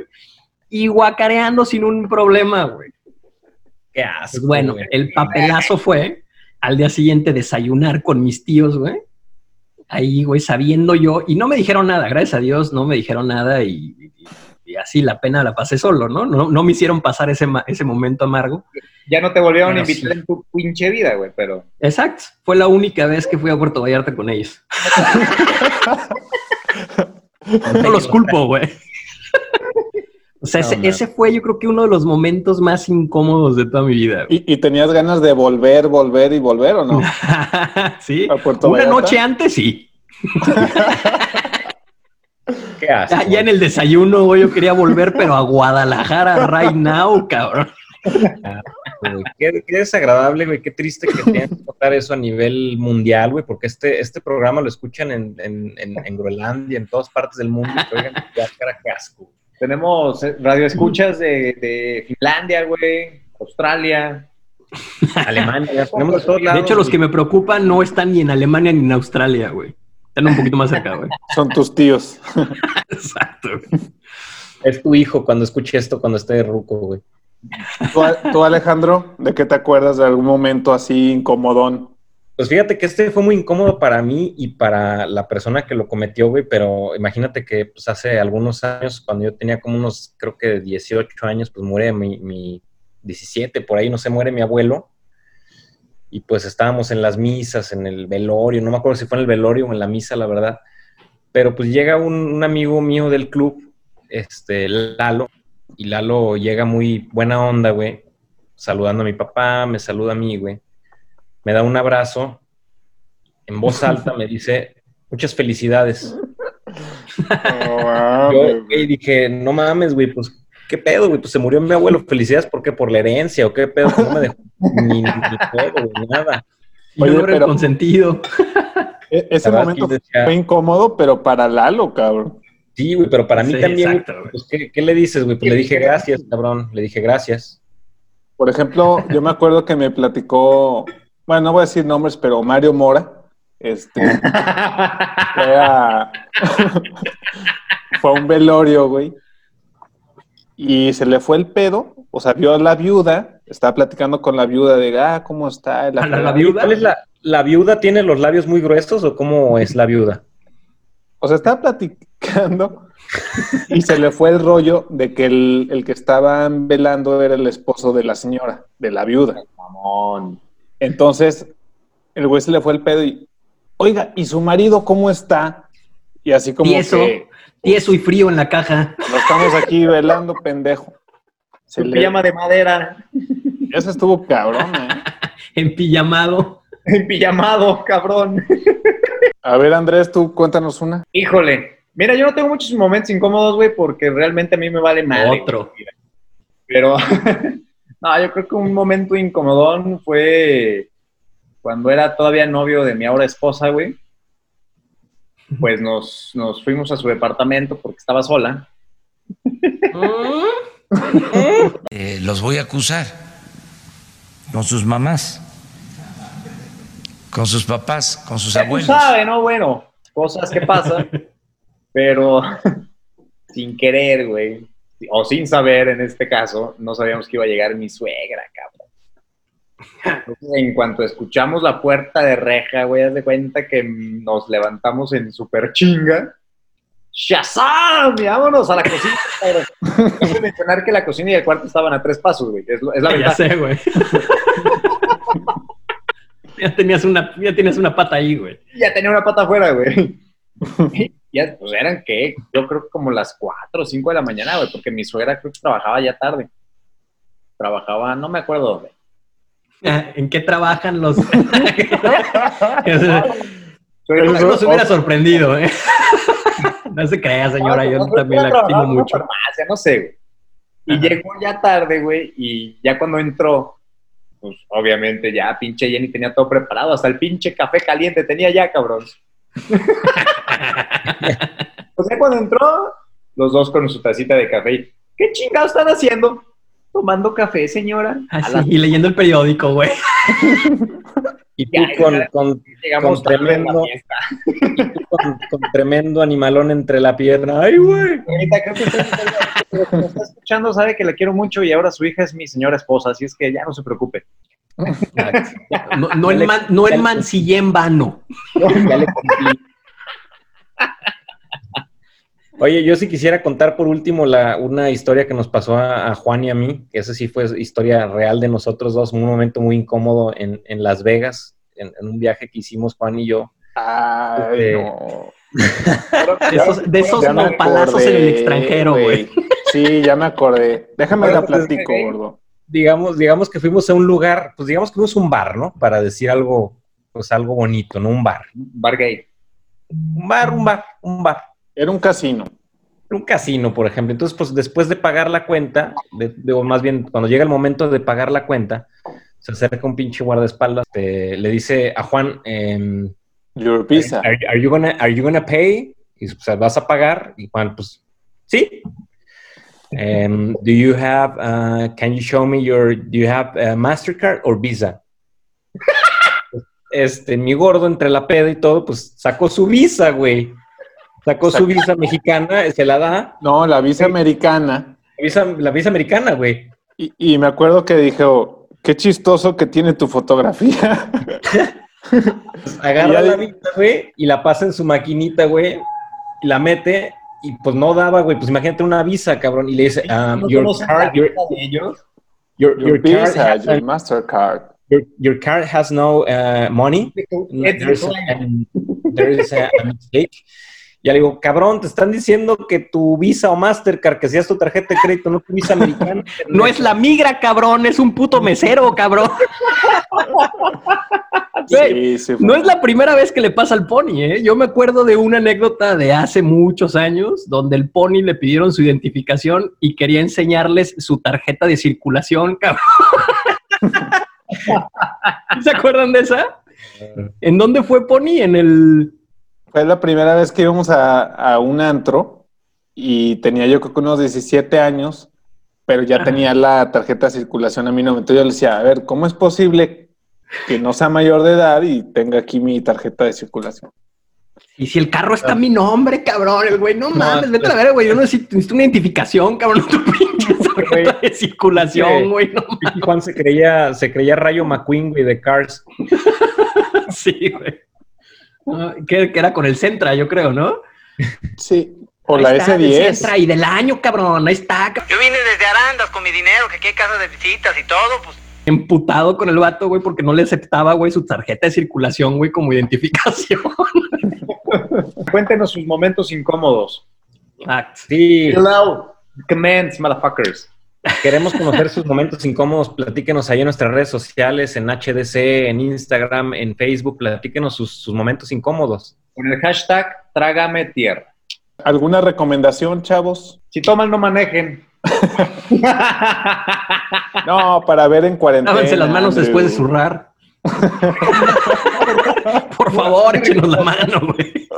y guacareando sin un problema, güey. Qué asco. Pues bueno, güey. el papelazo fue al día siguiente desayunar con mis tíos, güey. Ahí, güey, sabiendo yo, y no me dijeron nada, gracias a Dios, no me dijeron nada y, y- y así la pena la pasé solo, ¿no? No, no me hicieron pasar ese, ma- ese momento amargo. Ya no te volvieron a invitar sí. en tu pinche vida, güey, pero. Exacto, fue la única vez que fui a Puerto Vallarta con ellos. no los culpo, güey. O sea, ese, No, ese fue yo creo que uno de los momentos más incómodos de toda mi vida. ¿Y, y tenías ganas de volver, volver y volver o no? sí, ¿A Puerto una Vallarta? noche antes sí. Qué asco. Ya, ya en el desayuno, güey, yo quería volver, pero a Guadalajara right now, cabrón. Qué, qué desagradable, güey. Qué triste que tengan que contar eso a nivel mundial, güey, porque este, este programa lo escuchan en, en, en, en Groenlandia, en todas partes del mundo. oigan, ya, cara, qué asco. Tenemos eh, radioescuchas de, de Finlandia, güey, Australia. Alemania, ya tenemos de todos lados. De hecho, los que me preocupan no están ni en Alemania ni en Australia, güey. Están un poquito más cerca, güey. Son tus tíos. Exacto. güey. Es tu hijo cuando escuche esto, cuando esté de ruco, güey. ¿Tú, tú, Alejandro, ¿de qué te acuerdas de algún momento así incomodón? Pues fíjate que este fue muy incómodo para mí y para la persona que lo cometió, güey, pero imagínate que pues hace algunos años, cuando yo tenía como unos, creo que 18 años, pues muere mi, mi 17, por ahí, no sé, muere mi abuelo. Y pues estábamos en las misas, en el velorio, no me acuerdo si fue en el velorio o en la misa, la verdad. Pero pues llega un amigo mío del club, este, Lalo, y Lalo llega muy buena onda, güey, saludando a mi papá, me saluda a mí, güey. Me da un abrazo, en voz alta me dice, muchas felicidades. Oh, Yo güey, dije, no mames, güey, pues, ¿qué pedo, güey? Pues se murió mi abuelo, felicidades, ¿por qué? ¿Por la herencia o qué pedo? Pues, no me dejó ni, ni, ni pedo, güey, nada. Oye, pero- consentido. E- Ese momento decía- fue incómodo, pero para Lalo, cabrón. Sí, güey, pero para mí Sí, también, exacto, güey, güey. pues, ¿qué, qué le dices, güey? Pues le dije gracias, cabrón, le dije gracias. Por ejemplo, yo me acuerdo que me platicó, bueno, no voy a decir nombres, pero Mario Mora, este, fue a, fue a un velorio, güey, y se le fue el pedo, o sea, vio a la viuda, estaba platicando con la viuda de, ah, ¿cómo está? ¿A la- la viuda? ¿Cuál es la, la viuda? ¿Tiene los labios muy gruesos o cómo es la viuda? O sea, estaba platicando y se le fue el rollo de que el, el que estaban velando era el esposo de la señora, de la viuda. Mamón. Entonces, el güey se le fue el pedo y, oiga, ¿y su marido cómo está? Y así como Tieso. que Tieso y frío en la caja. lo estamos aquí velando, pendejo. Se le- pijama de madera. Eso estuvo cabrón, ¿eh? En pijamado. En pijamado, cabrón. A ver, Andrés, tú cuéntanos una. Híjole. Mira, yo no tengo muchos momentos incómodos, güey, porque realmente a mí me vale madre. Otro. Pero, no, yo creo que un momento incomodón fue cuando era todavía novio de mi ahora esposa, güey. Pues nos, nos fuimos a su departamento porque estaba sola. Eh, los voy a acusar con sus mamás, con sus papás, con sus abuelos. sabes, ¿no? Bueno, cosas que pasan, pero sin querer, güey, o sin saber en este caso, no sabíamos que iba a llegar mi suegra, cabrón. Entonces, en cuanto escuchamos la puerta de reja, güey, haz de cuenta que nos levantamos en super chinga. ¡Shazam! Vámonos a la cocina. cabrón. Cabe mencionar que la cocina y el cuarto estaban a tres pasos, güey. Es, la Ya verdad. sé, güey. ya, tenías una, ya tienes una pata ahí, güey. ya tenía una pata afuera, güey. ya, pues eran que, yo creo que como las 4 o 5 de la mañana, güey, porque mi suegra creo que trabajaba ya tarde. Trabajaba, no me acuerdo dónde. ¿En qué trabajan los...? Suegra- no se hubiera sorprendido, ¿eh? no se crea, señora, yo No, no, también la estimo mucho. farmacia, no sé, güey. Y Ajá. llegó ya tarde, güey, y ya cuando entró, pues obviamente ya pinche Jenny tenía todo preparado, hasta el pinche café caliente tenía ya, cabrón. Pues ya cuando entró, los dos con su tacita de café, y, ¿qué chingados están haciendo? Tomando café, señora. A Así, las y leyendo el periódico, güey. Y tú Ya, con, ya. con, tremendo- y tú con- con tremendo animalón entre la pierna. ¡Ay, güey! Ahorita creo que usted que me está escuchando sabe que la quiero mucho y ahora su hija es mi señora esposa, así es que ya no se preocupe. No, no en, man- no en mancillé en vano. Ya le cumplí. Oye, yo sí quisiera contar por último la, una historia que nos pasó a, a Juan y a mí, que esa sí fue historia real de nosotros dos, un momento muy incómodo en, en Las Vegas, en, en un viaje que hicimos Juan y yo. Ay, Eh, no. De esos, de nopalazos en el extranjero, güey. Sí, ya me acordé. Déjame Bueno, la pues, platico, eh, gordo. Digamos, digamos que fuimos a un lugar, pues digamos que fuimos a un bar, ¿no? Para decir algo, pues algo bonito, ¿no? Un bar. Bar gay. Un bar, un bar, un bar. Era un casino. un casino, por ejemplo. Entonces, pues después de pagar la cuenta, de, de- o más bien cuando llega el momento de pagar la cuenta, se acerca un pinche guardaespaldas, te- le dice a Juan, em, Your visa. are, are you gonna, are you gonna pay? Y, ¿vas a pagar? Y Juan, pues, sí. Em, do you have, uh, can you show me your, do you have uh, MasterCard or Visa? Este, mi gordo entre la peda y todo, pues sacó su visa, güey. Sacó su visa mexicana, se la da. No, la visa americana. La visa, la visa americana, güey. Y, y me acuerdo que dije, oh, qué chistoso que tiene tu fotografía. Agarra la visa, güey, y la pasa en su maquinita, güey, y la mete, y pues no daba, güey. Pues imagínate una visa, cabrón, y le dice, um, ¿No your card, your, vida de ellos? your, Your your visa, your Mastercard. Your, your card has no uh, money. There's a, declined. there is a- a mistake. Y ya le digo, cabrón, te están diciendo que tu Visa o Mastercard, que seas tu tarjeta de crédito, no tu Visa americana. No es la migra, cabrón, es un puto mesero, cabrón. Sí, No es la primera vez que le pasa al Pony, ¿eh? Yo me acuerdo de una anécdota de hace muchos años donde el Pony le pidieron su identificación y quería enseñarles su tarjeta de circulación, cabrón. ¿Se acuerdan de esa? ¿En dónde fue Pony? En el... Fue la primera vez que íbamos a, a un antro y tenía yo creo que unos 17 años, pero ya tenía la tarjeta de circulación a mi nombre. Entonces yo le decía, a ver, ¿cómo es posible que no sea mayor de edad y tenga aquí mi tarjeta de circulación? Y si el carro está a mi nombre, cabrón, el güey, no mames, vete a la pues- ver, güey, yo no necesito, necesito una identificación, cabrón, tu pinche tarjeta de circulación, güey, no Juan se creía, se creía Rayo McQueen, güey, de Cars. sí, güey. Ah, que, que era con el Centra, yo creo, ¿no? Sí. O Ahí la está, del S10. Centra y del año, cabrón, ahí está. Yo vine desde Arandas con mi dinero, que aquí hay casa de visitas y todo, pues emputado con el vato, güey, porque no le aceptaba, güey, su tarjeta de circulación, güey, como identificación. Cuéntenos sus momentos incómodos. Ah, Sí, Hello, comments, motherfuckers. queremos conocer sus momentos incómodos. Platíquenos ahí en nuestras redes sociales, en HDC, en Instagram, en Facebook. Platíquenos sus, sus momentos incómodos. Con el hashtag Trágame Tierra. ¿Alguna recomendación, chavos? Si toman, no manejen. No, para ver en cuarentena. Lávense las manos Andrew. después de zurrar. Por favor, échenos la mano, güey.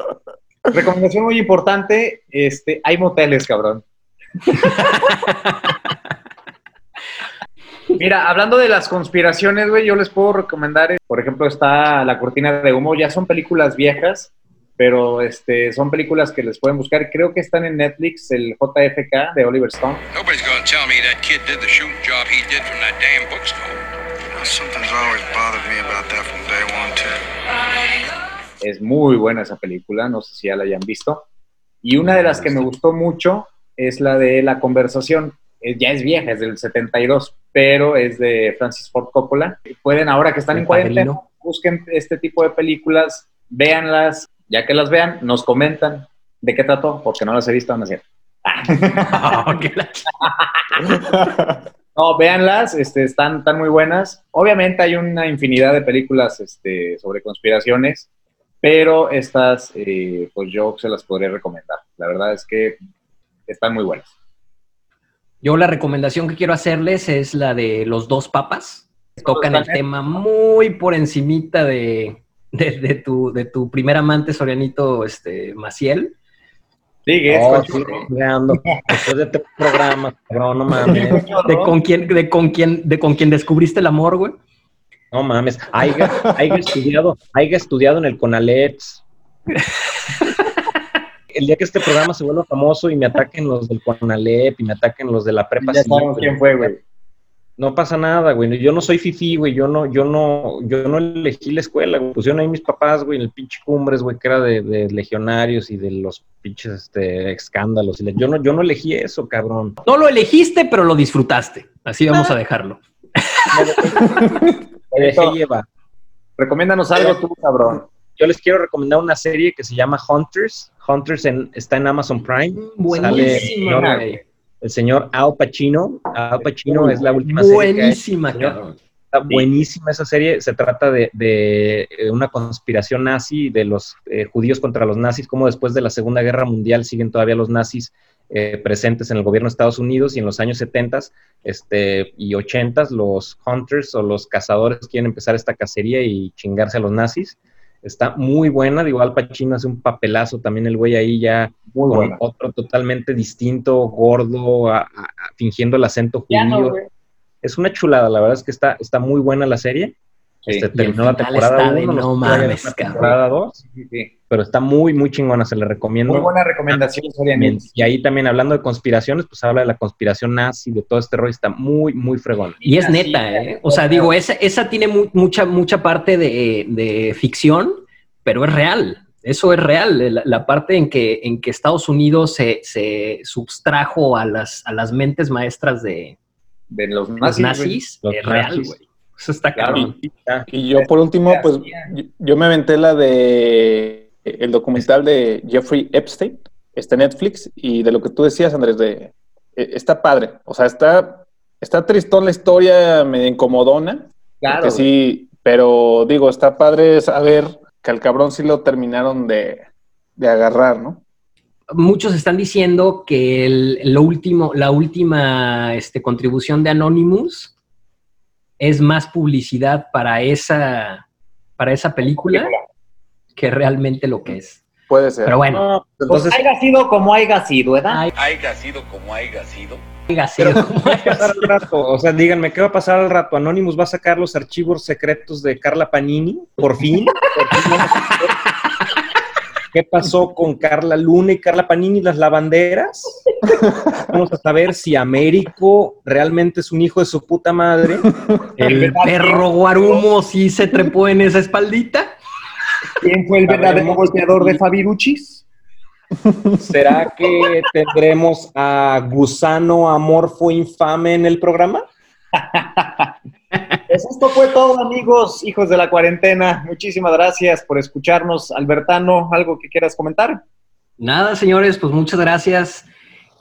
Recomendación muy importante, este, hay moteles, cabrón. Mira, hablando de las conspiraciones, güey, yo les puedo recomendar, por ejemplo, está La Cortina de Humo, ya son películas viejas, pero este, son películas que les pueden buscar. Creo que están en Netflix, el JFK de Oliver Stone. Nobody's gonna tell me that kid did the shooting job he did from that damn bookstore. Something's always bothered me about that from day one, too. Es muy buena esa película, no sé si ya la hayan visto. Y una de las que me gustó mucho es la de La Conversación. Eh, Ya es vieja, es del 72, pero es de Francis Ford Coppola. Pueden, ahora que están El en cuarentena, busquen este tipo de películas, véanlas, ya que las vean, nos comentan de qué trató, porque no las he visto, no es cierto. Ch- No, véanlas, este, están, están muy buenas. Obviamente hay una infinidad de películas este, sobre conspiraciones, pero estas, eh, pues yo se las podría recomendar. La verdad es que están muy buenas. Yo la recomendación que quiero hacerles es la de los dos papas. Tocan el tema muy por encimita de, de, de tu, de tu primer amante Sorianito este, Maciel. Sigue, Oh. Después de este programa, cabrón, no mames. De con quién, de con quién, de con quién descubriste el amor, güey. No mames. Haiga, haiga estudiado, haiga estudiado en el Conalex. El día que este programa se vuelva famoso y me ataquen los del Conalep y me ataquen los de la prepa. Ya sabemos quién fue, güey. No pasa nada, güey. Yo no soy fifí, güey. Yo no, yo no, yo no elegí la escuela, güey. Pusieron ahí mis papás, güey, en el pinche Cumbres, güey, que era de, de legionarios y de los pinches este, escándalos. Yo no, yo no elegí eso, cabrón. No lo elegiste, pero lo disfrutaste. Así vamos a dejarlo. Me dejé llevar. Recomiéndanos algo tú, cabrón. Yo les quiero recomendar una serie que se llama Hunters. Hunters en- está en Amazon Prime. Buenísima, Sale güey. el señor Al Pacino. Al Pacino es la última serie. Buenísima, cabrón. Está buenísima esa serie. Se trata de, de, eh, una conspiración nazi de los eh, judíos contra los nazis, como después de la Segunda Guerra Mundial siguen todavía los nazis eh, presentes en el gobierno de Estados Unidos y en los años 70 este, y 80 los hunters o los cazadores quieren empezar esta cacería y chingarse a los nazis. Está muy buena, digo, Al Pacino hace un papelazo también el güey ahí ya Muy con buena. otro totalmente distinto, gordo, a- a- a- fingiendo el acento Ya no, judío. güey. Es una chulada, la verdad es que está, está muy buena la serie. Este, terminó la temporada está de 1, no mames, la cabrón. temporada 2, Sí, sí. pero está muy, muy chingona, se le recomiendo. Muy buena recomendación, Soriano. Y ahí también hablando de conspiraciones, pues habla de la conspiración nazi, de todo este rollo, está muy, muy fregón. Y es Así, neta, ¿eh? O sea, digo, esa, esa tiene mu- mucha, mucha parte de, de ficción, pero es real. Eso es real. La, la parte en que, en que Estados Unidos se, se substrajo a las, a las mentes maestras de De los nazis. güey. nazis, Los es real, güey. Eso está Claro. cabrón. Y yo por último, pues yo- me aventé la de el documental de Jeffrey Epstein, está en Netflix, y de lo que tú decías, Andrés, de eh, está padre. O sea, está, está tristón la historia, medio incomodona. Claro. sí, pero digo, está padre saber que al cabrón sí lo terminaron de, de agarrar, ¿no? Muchos están diciendo que el- lo último, la última este, contribución de Anonymous es más publicidad para esa, para esa película que realmente lo que es. Puede ser. Pero bueno, no, Pues entonces, haya sido como haya sido, ¿verdad? Ay, Haiga sido como haya sido. oiga, sí, pero ¿qué va a pasar al rato? O sea, díganme, ¿qué va a pasar al rato? ¿Anonymous va a sacar los archivos secretos de Carla Panini? ¿Por fin? ¿Por fin ¿Qué pasó con Carla Luna y Carla Panini y las lavanderas? Vamos a saber si Américo realmente es un hijo de su puta madre. el perro guarumo sí se trepó en esa espaldita. ¿Quién fue el verdadero golpeador de Fabiruchis? ¿Será que tendremos a Gusano Amorfo Infame en el programa? Pues esto fue todo, amigos, hijos de la cuarentena. Muchísimas gracias por escucharnos. Albertano, ¿algo que quieras comentar? Nada, señores, pues muchas gracias.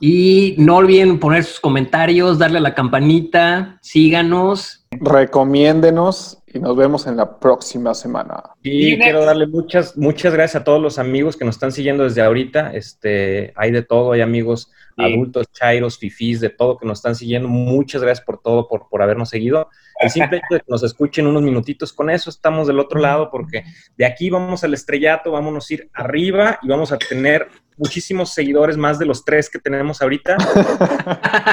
Y no olviden poner sus comentarios, darle a la campanita, síganos. Recomiéndenos y nos vemos en la próxima semana. Y Y quiero darle muchas, muchas gracias a todos los amigos que nos están siguiendo desde ahorita. Este, hay de todo, hay amigos Sí. adultos, chairos, fifís, de todo que nos están siguiendo. Muchas gracias por todo, por, por habernos seguido. El simple hecho de que nos escuchen unos minutitos, con eso estamos del otro lado, porque de aquí vamos al estrellato, vámonos a ir arriba y vamos a tener muchísimos seguidores, más de los tres que tenemos ahorita.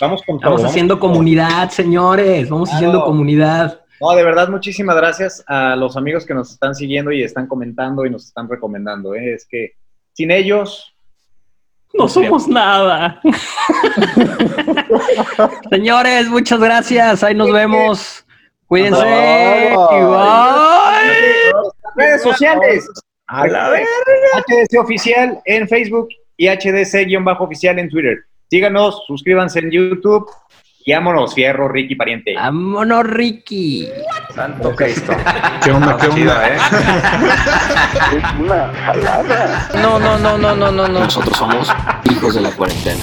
Vamos con todo. Vamos haciendo todo. comunidad, señores. Vamos Claro. haciendo comunidad. No, de verdad, muchísimas gracias a los amigos que nos están siguiendo y están comentando y nos están recomendando. ¿eh? Es que sin ellos, No somos nada. señores, muchas gracias. Ahí nos vemos. Cuídense. Bye. Y bye. redes sociales. A la vez. HDC Oficial en Facebook y HDC-oficial en Twitter. Síganos, suscríbanse en YouTube vámonos, fierro, Ricky Pariente. Vámonos, Ricky. Santo Cristo. ¿Qué onda? ¿Qué onda? ¿eh? No, no, no, no, no, no, no. Nosotros somos hijos de la cuarentena.